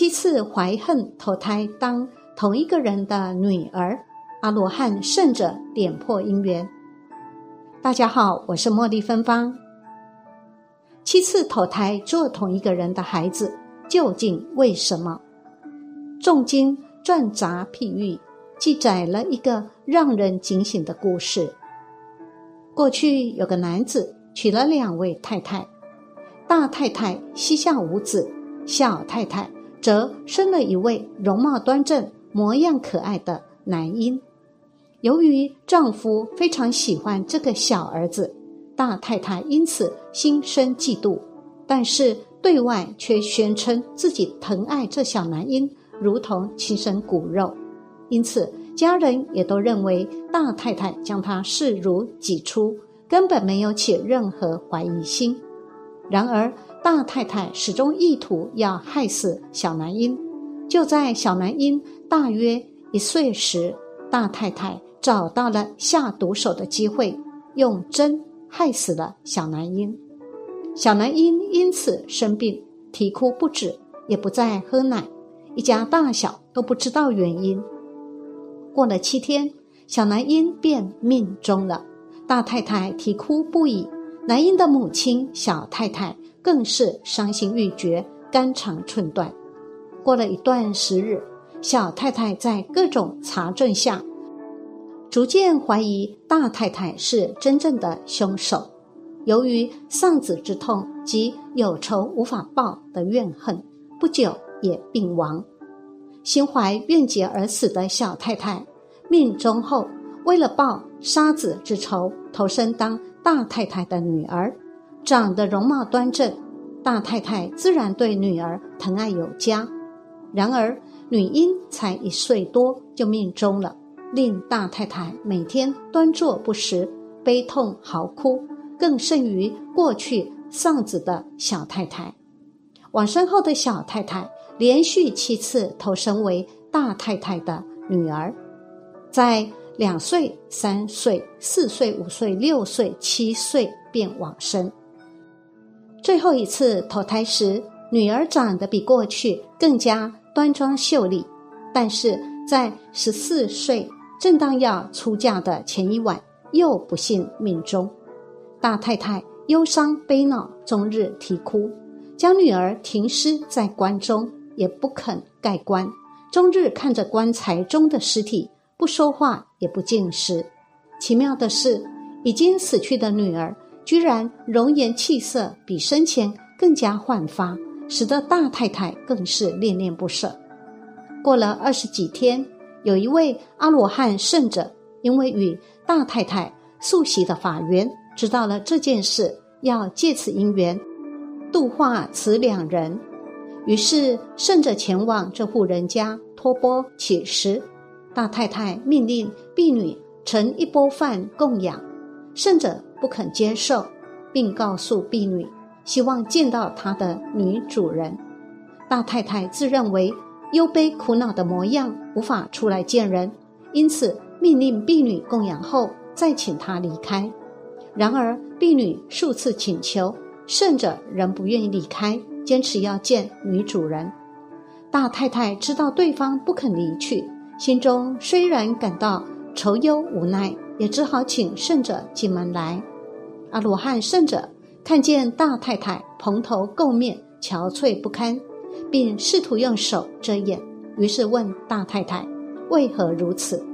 七次怀恨投胎当同一个人的女儿，阿罗汉圣者点破因缘。大家好，我是茉莉芬芳。七次投胎做同一个人的孩子，究竟为什么？重经转杂譬喻，记载了一个让人警醒的故事。过去有个男子娶了两位太太，大太太膝下无子，小太太则生了一位容貌端正、模样可爱的男婴。由于丈夫非常喜欢这个小儿子，大太太因此心生嫉妒，但是对外却宣称自己疼爱这小男婴。如同亲生骨肉，因此家人也都认为大太太将他视如己出，根本没有起任何怀疑心。然而，大太太始终意图要害死小男婴。就在小男婴大约一岁时，大太太找到了下毒手的机会，用针害死了小男婴。小男婴因此生病，啼哭不止，也不再喝奶。一家大小都不知道原因。过了七天，小男婴便命中了。大太太啼哭不已，男婴的母亲小太太更是伤心欲绝，肝肠寸断。过了一段时日，小太太在各种查证下，逐渐怀疑大太太是真正的凶手。由于丧子之痛及有仇无法报的怨恨，不久。也病亡，心怀怨结而死的小太太，命终后为了报杀子之仇，投身当大太太的女儿，长得容貌端正，大太太自然对女儿疼爱有加。然而女婴才一岁多就命终了，令大太太每天端坐不食，悲痛嚎哭，更甚于过去丧子的小太太。往生后的小太太。连续七次投生为大太太的女儿，在两岁、三岁、四岁、五岁、六岁、七岁便往生。最后一次投胎时，女儿长得比过去更加端庄秀丽，但是在十四岁正当要出嫁的前一晚，又不幸命中。大太太忧伤悲恼，终日啼哭，将女儿停尸在棺中。也不肯盖棺，终日看着棺材中的尸体，不说话，也不进食。奇妙的是，已经死去的女儿居然容颜气色比生前更加焕发，使得大太太更是恋恋不舍。过了二十几天，有一位阿罗汉圣者，因为与大太太素习的法缘，知道了这件事，要借此因缘度化此两人。于是，圣者前往这户人家托钵乞食。大太太命令婢女盛一钵饭供养，圣者不肯接受，并告诉婢女，希望见到她的女主人。大太太自认为忧悲苦恼的模样，无法出来见人，因此命令婢女供养后，再请她离开。然而，婢女数次请求，圣者仍不愿意离开。坚持要见女主人，大太太知道对方不肯离去，心中虽然感到愁忧无奈，也只好请圣者进门来。阿罗汉圣者看见大太太蓬头垢面、憔悴不堪，并试图用手遮掩，于是问大太太为何如此。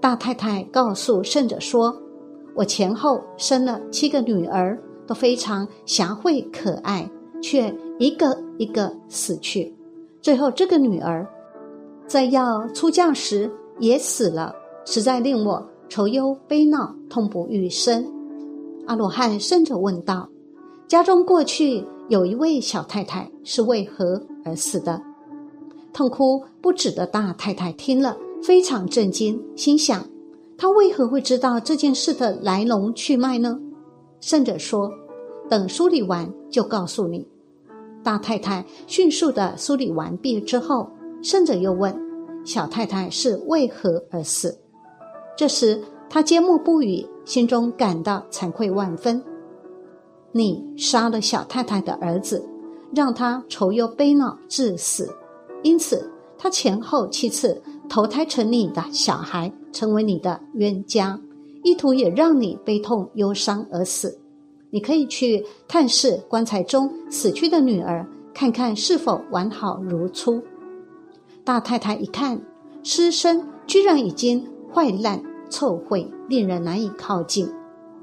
大太太告诉圣者说：“我前后生了七个女儿，都非常贤惠可爱。”却一个一个死去，最后这个女儿在要出嫁时也死了，实在令我愁忧悲恼，痛不欲生。阿罗汉圣者问道：“家中过去有一位小太太是为何而死的。痛哭不止的大太太听了非常震惊，心想：她为何会知道这件事的来龙去脉呢？圣者说：“等梳理完就告诉你。”大太太迅速的梳理完毕之后，圣者又问：“小太太是为何而死？”这时，他缄默不语，心中感到惭愧万分。你杀了小太太的儿子，让他愁忧悲恼致死，因此他前后七次投胎成你的小孩，成为你的冤家，意图也让你悲痛忧伤而死。你可以去探视棺材中死去的女儿，看看是否完好如初。大太太一看，尸身居然已经坏烂臭秽，令人难以靠近。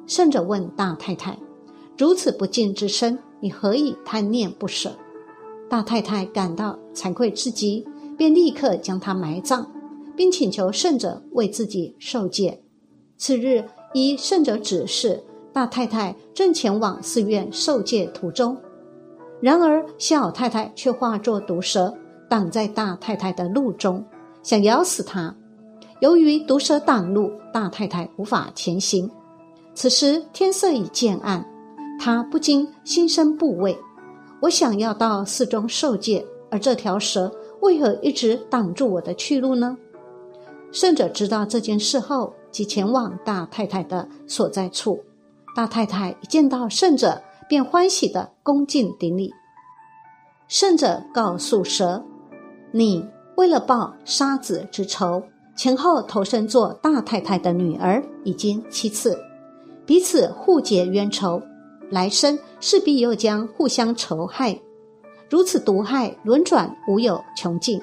圣者问大太太：“如此不敬之身，你何以贪念不舍？”大太太感到惭愧至极，便立刻将他埋葬，并请求圣者为自己受戒。次日，依圣者指示。大太太正前往寺院受戒途中，然而小太太却化作毒蛇，挡在大太太的路中，想咬死她。由于毒蛇挡路，大太太无法前行。此时天色已渐暗，她不禁心生怖畏：我想要到寺中受戒，而这条蛇为何一直挡住我的去路呢？圣者知道这件事后，即前往大太太的所在处。大太太一见到圣者，便欢喜的恭敬顶礼。圣者告诉蛇：“你为了报杀子之仇，前后投身做大太太的女儿已经七次，彼此互结冤仇，来生势必又将互相仇害。如此毒害轮转，无有穷尽。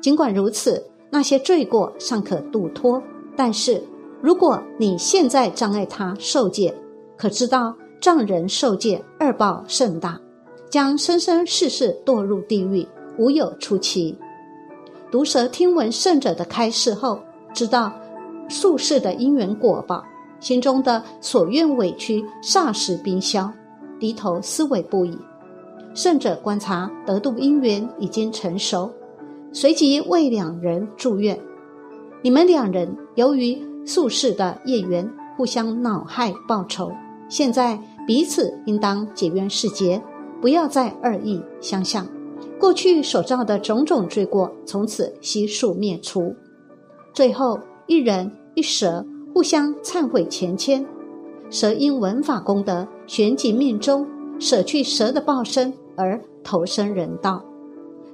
尽管如此，那些罪过尚可度脱，但是如果你现在障碍他受戒，可知道丈人受戒二报甚大，将生生世世堕入地狱，无有出期。毒蛇听闻圣者的开示后，知道宿世的因缘果报，心中的所愿委屈霎时冰消，低头思维不已。圣者观察得度因缘已经成熟，随即为两人祝愿：你们两人由于宿世的业缘，互相恼害报仇。现在彼此应当结冤释结，不要再恶意相向。过去所造的种种罪过，从此悉数灭除。最后，一人一蛇互相忏悔前愆。蛇因闻法功德，旋即命中，舍去蛇的报身而投身人道。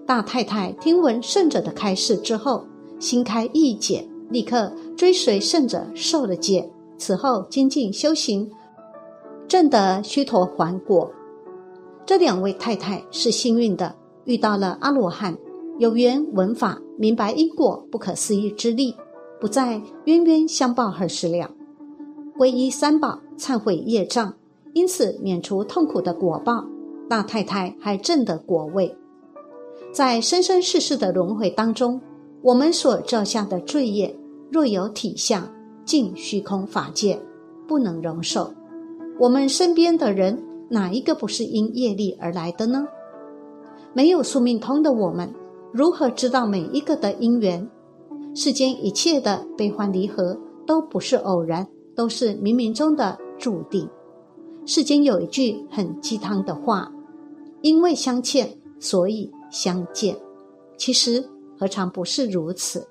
大太太听闻圣者的开示之后，心开意解，立刻追随圣者受了戒。此后精进修行。正得须陀洹果，这两位太太是幸运的，遇到了阿罗汉，有缘闻法，明白因果不可思议之力，不再冤冤相报何时了。皈依三宝，忏悔业障，因此免除痛苦的果报。大太太还正得果位，在生生世世的轮回当中，我们所造下的罪业，若有体相，尽虚空法界，不能容受。我们身边的人，哪一个不是因业力而来的呢？没有宿命通的我们，如何知道每一个的因缘？世间一切的悲欢离合，都不是偶然，都是冥冥中的注定。世间有一句很鸡汤的话：“因为相欠，所以相见。”其实何尝不是如此？